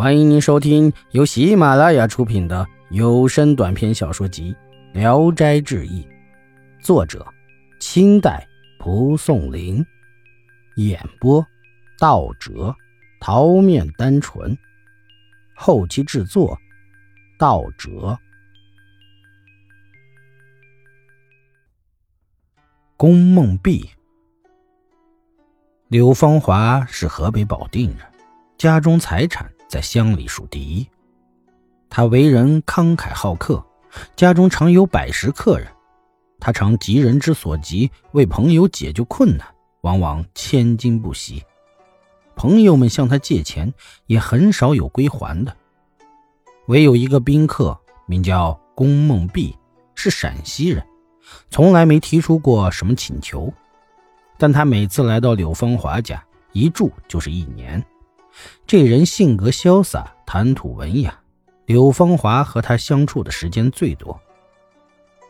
欢迎您收听由喜马拉雅出品的有声短篇小说集《聊斋志异》，作者：清代蒲松龄，演播：道哲、桃面单纯，后期制作：道哲。宫梦碧，柳芳华是河北保定人，家中财产。在乡里数第一，他为人慷慨好客，家中常有百十客人。他常急人之所急，为朋友解救困难，往往千金不惜。朋友们向他借钱，也很少有归还的。唯有一个宾客，名叫龚梦碧，是陕西人，从来没提出过什么请求。但他每次来到柳芳华家，一住就是一年。这人性格潇洒，谈吐文雅。柳芳华和他相处的时间最多。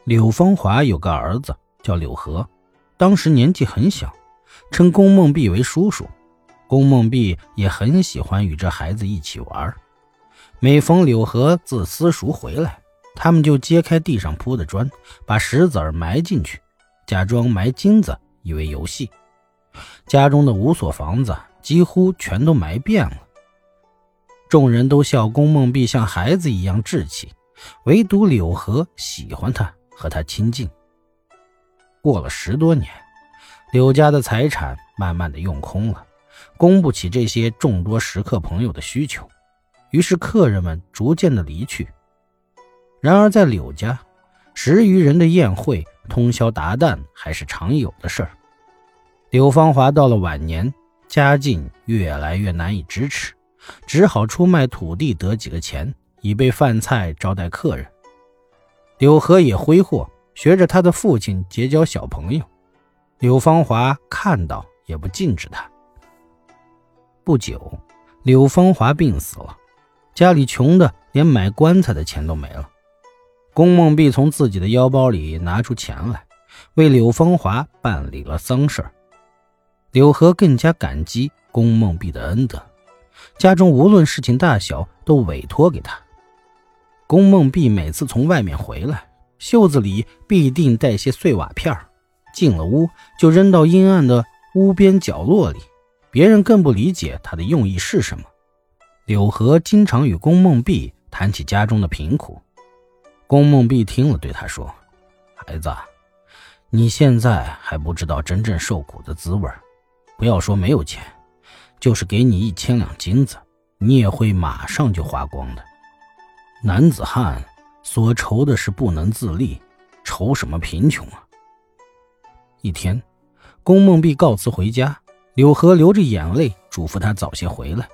柳芳华有个儿子叫柳和，当时年纪很小，称宫梦碧为叔叔。宫梦碧也很喜欢与这孩子一起玩。每逢柳和自私塾回来，他们就揭开地上铺的砖，把石子儿埋进去，假装埋金子，以为游戏。家中的五所房子。几乎全都埋遍了。众人都笑宫梦碧像孩子一样稚气，唯独柳河喜欢他，和他亲近。过了十多年，柳家的财产慢慢的用空了，供不起这些众多食客朋友的需求，于是客人们逐渐的离去。然而在柳家，十余人的宴会，通宵达旦还是常有的事儿。柳芳华到了晚年。家境越来越难以支持，只好出卖土地得几个钱，以备饭菜招待客人。柳河也挥霍，学着他的父亲结交小朋友。柳芳华看到也不禁止他。不久，柳芳华病死了，家里穷的连买棺材的钱都没了。宫梦碧从自己的腰包里拿出钱来，为柳芳华办理了丧事儿。柳河更加感激宫梦碧的恩德，家中无论事情大小都委托给他。宫梦碧每次从外面回来，袖子里必定带些碎瓦片进了屋就扔到阴暗的屋边角落里，别人更不理解他的用意是什么。柳河经常与宫梦碧谈起家中的贫苦，宫梦碧听了对他说：“孩子，你现在还不知道真正受苦的滋味。”不要说没有钱，就是给你一千两金子，你也会马上就花光的。男子汉所愁的是不能自立，愁什么贫穷啊？一天，宫梦碧告辞回家，柳河流着眼泪嘱咐他早些回来。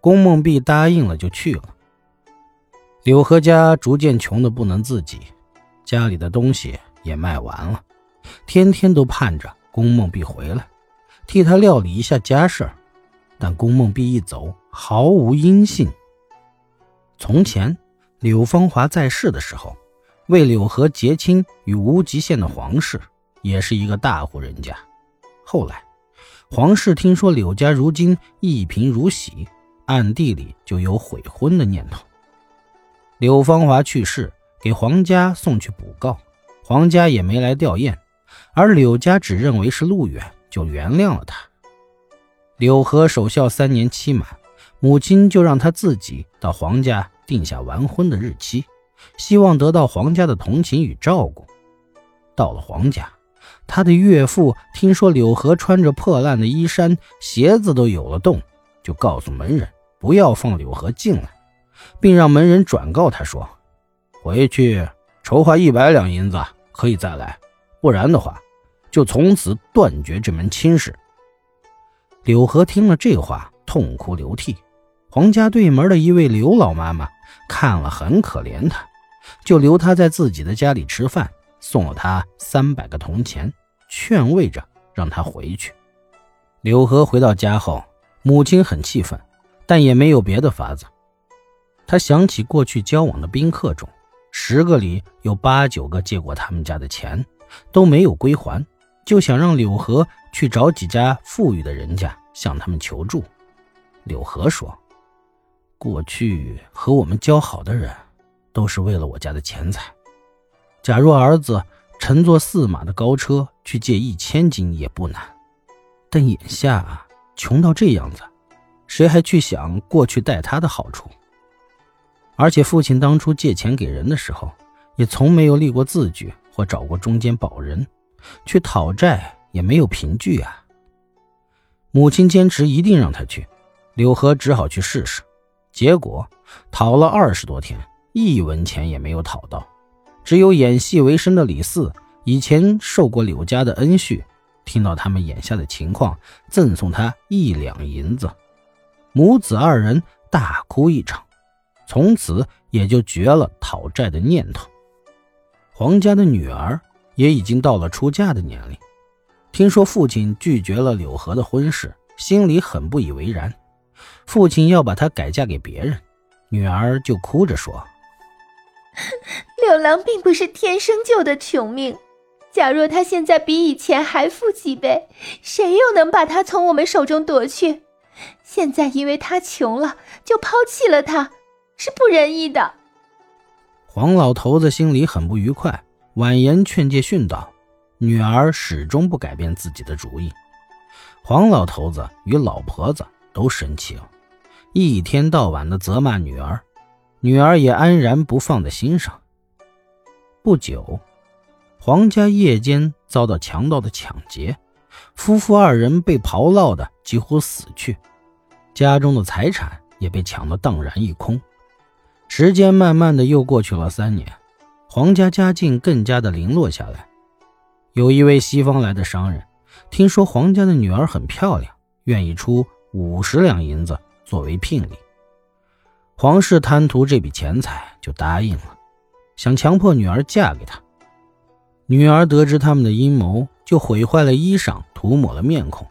宫梦碧答应了，就去了。柳河家逐渐穷得不能自己，家里的东西也卖完了，天天都盼着宫梦碧回来。替他料理一下家事儿但宫梦碧一走，毫无音信。从前，柳芳华在世的时候，为柳河结亲与无极县的皇室，也是一个大户人家。后来，皇室听说柳家如今一贫如洗，暗地里就有悔婚的念头。柳芳华去世，给皇家送去补告，皇家也没来吊唁，而柳家只认为是路远。就原谅了他。柳河守孝三年期满，母亲就让他自己到皇家定下完婚的日期，希望得到皇家的同情与照顾。到了皇家，他的岳父听说柳河穿着破烂的衣衫，鞋子都有了洞，就告诉门人不要放柳河进来，并让门人转告他说：“回去筹划一百两银子，可以再来；不然的话。”就从此断绝这门亲事。柳河听了这话，痛哭流涕。皇家对门的一位刘老妈妈看了很可怜他，就留他在自己的家里吃饭，送了他三百个铜钱，劝慰着让他回去。柳河回到家后，母亲很气愤，但也没有别的法子。他想起过去交往的宾客中，十个里有八九个借过他们家的钱，都没有归还。就想让柳河去找几家富裕的人家向他们求助。柳河说：“过去和我们交好的人，都是为了我家的钱财。假若儿子乘坐四马的高车去借一千金也不难，但眼下穷到这样子，谁还去想过去待他的好处？而且父亲当初借钱给人的时候，也从没有立过字据或找过中间保人，去讨债也没有凭据啊。母亲坚持一定让他去，柳河只好去试试，结果讨了二十多天，一文钱也没有讨到。只有演戏为生的李四，以前受过柳家的恩恤，听到他们眼下的情况，赠送他一两银子，母子二人大哭一场，从此也就绝了讨债的念头。黄家的女儿也已经到了出嫁的年龄，听说父亲拒绝了柳河的婚事，心里很不以为然。父亲要把她改嫁给别人，女儿就哭着说。柳郎并不是天生就的穷命，假若他现在比以前还富几倍，谁又能把他从我们手中夺去？现在因为他穷了，就抛弃了他，是不仁义的。黄老头子心里很不愉快，婉言劝诫训导，女儿始终不改变自己的主意。黄老头子与老婆子都生气了，一天到晚的责骂女儿。女儿也安然不放在心上。不久，黄家夜间遭到强盗的抢劫，夫妇二人被刨涝的几乎死去，家中的财产也被抢得荡然一空。时间慢慢的又过去了三年，黄家家境更加的零落下来。有一位西方来的商人，听说黄家的女儿很漂亮，愿意出五十两银子作为聘礼。黄氏贪图这笔钱财，就答应了，想强迫女儿嫁给他。女儿得知他们的阴谋，就毁坏了衣裳，涂抹了面孔，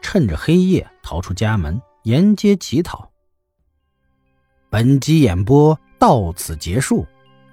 趁着黑夜逃出家门，沿街乞讨。本集演播到此结束，